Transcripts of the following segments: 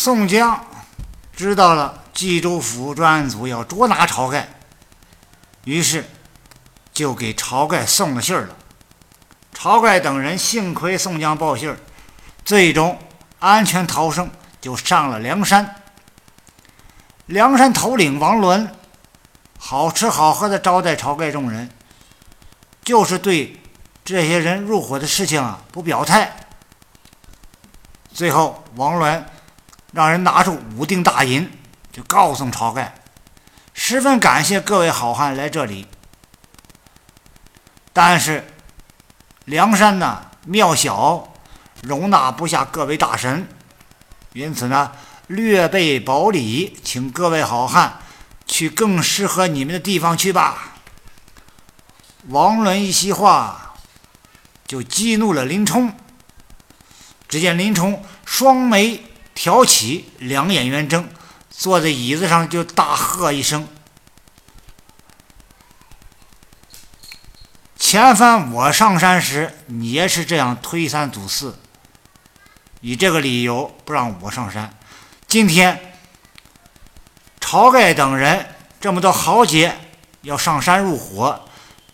宋江知道了冀州府专案组要捉拿晁盖，于是就给晁盖送了信儿了。晁盖等人幸亏宋江报信儿，最终安全逃生，就上了梁山。梁山头领王伦好吃好喝的招待晁盖众人，就是对这些人入伙的事情啊不表态。最后，王伦让人拿出五锭大银，就告诉晁盖，十分感谢各位好汉来这里。但是梁山呢庙小，容纳不下各位大神，因此呢略备薄礼，请各位好汉去更适合你们的地方去吧。王伦一席话，就激怒了林冲。只见林冲双眉挑起，两眼圆睁，坐在椅子上就大喝一声：“前番我上山时，你也是这样推三阻四，以这个理由不让我上山。今天晁盖等人这么多豪杰要上山入伙，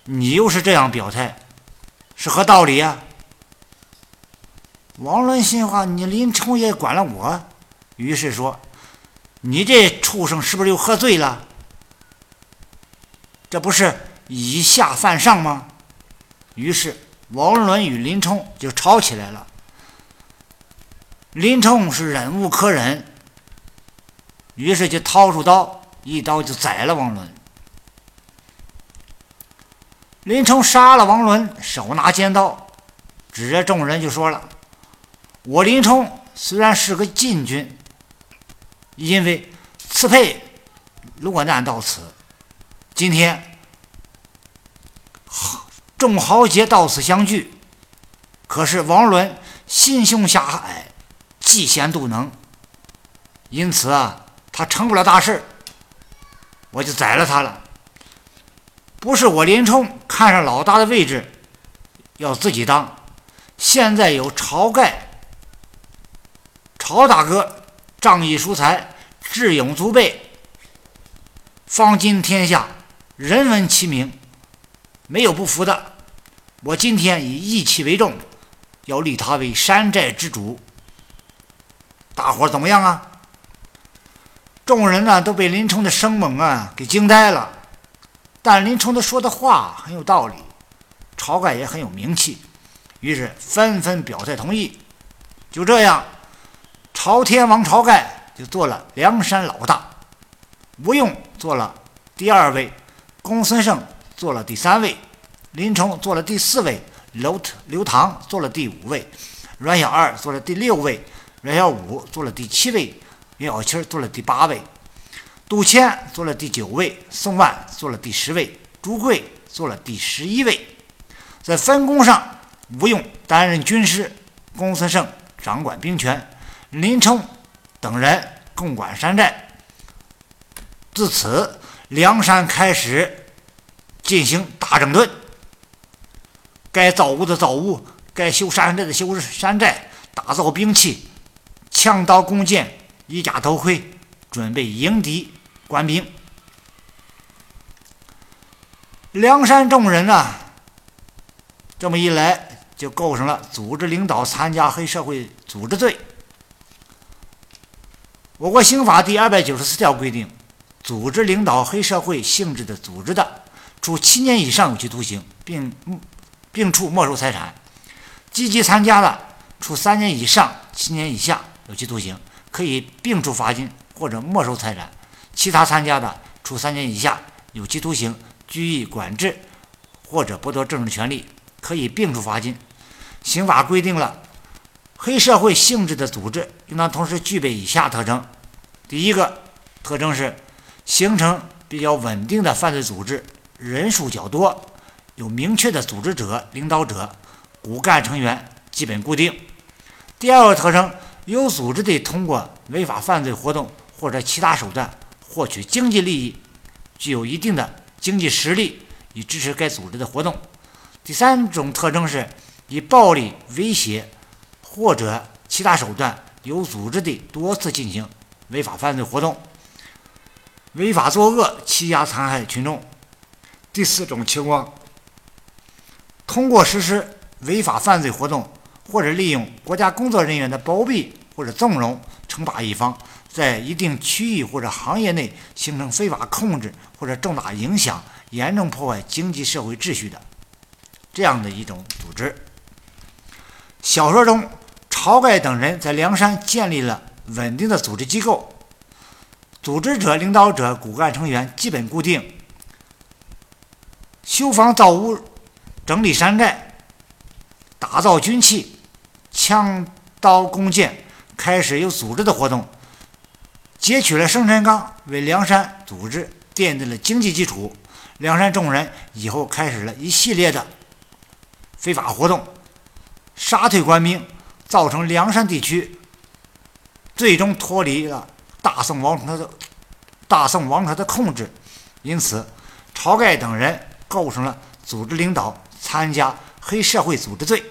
你又是这样表态，是何道理呀？”王伦心话：“你林冲也管了我。”于是说：“你这畜生是不是又喝醉了？这不是以下犯上吗？”于是王伦与林冲就吵起来了。林冲是忍无可忍，于是就掏出刀，一刀就宰了王伦。林冲杀了王伦，手拿尖刀，指着众人就说了。我林冲虽然是个禁军，因为刺配落难到此，今天众豪杰到此相聚，可是王伦心胸狭隘，嫉贤妒能，因此啊，他成不了大事我就宰了他了。不是我林冲看上老大的位置，要自己当，现在有晁盖。晁大哥仗义疏财，智勇足备，方今天下人闻其名，没有不服的。我今天以义气为重，要立他为山寨之主。大伙怎么样啊？众人呢都被林冲的生猛啊给惊呆了。但林冲的说的话很有道理，晁盖也很有名气，于是纷纷表态同意。就这样。朝天王晁盖就做了梁山老大，吴用做了第二位，公孙胜做了第三位，林冲做了第四位，刘刘唐做了第五位，阮小二做了第六位，阮小五做了第七位，袁小七做了第八位，杜迁做了第九位，宋万做了第十位，朱贵做了第十一位。在分工上，吴用担任军师，公孙胜掌管兵权。林冲等人共管山寨，自此梁山开始进行大整顿，该造屋的造屋，该修山寨的修山寨，打造兵器，枪刀弓箭，衣甲头盔，准备迎敌官兵。梁山众人啊，这么一来，就构成了组织领导参加黑社会组织罪。我国刑法第二百九十四条规定，组织领导黑社会性质的组织的，处七年以上有期徒刑，并并处没收财产；积极参加的，处三年以上七年以下有期徒刑，可以并处罚金或者没收财产；其他参加的，处三年以下有期徒刑、拘役管制或者剥夺政治权利，可以并处罚金。刑法规定了。黑社会性质的组织应当同时具备以下特征：第一个特征是形成比较稳定的犯罪组织，人数较多，有明确的组织者、领导者，骨干成员基本固定；第二个特征，有组织地通过违法犯罪活动或者其他手段获取经济利益，具有一定的经济实力以支持该组织的活动；第三种特征是以暴力威胁。或者其他手段有组织地多次进行违法犯罪活动，违法作恶，欺压残害群众。第四种情况，通过实施违法犯罪活动，或者利用国家工作人员的包庇或者纵容，惩罚一方在一定区域或者行业内形成非法控制或者重大影响、严重破坏经济社会秩序的这样的一种组织。小说中，晁盖等人在梁山建立了稳定的组织机构，组织者、领导者、骨干成员基本固定。修房造屋、整理山寨、打造军器、枪刀弓箭，开始有组织的活动，截取了生辰纲，为梁山组织奠定了经济基础。梁山众人以后开始了一系列的非法活动，杀退官兵，造成梁山地区最终脱离了大宋王朝的大宋王朝的控制。因此，晁盖等人。构成了组织领导参加黑社会组织罪。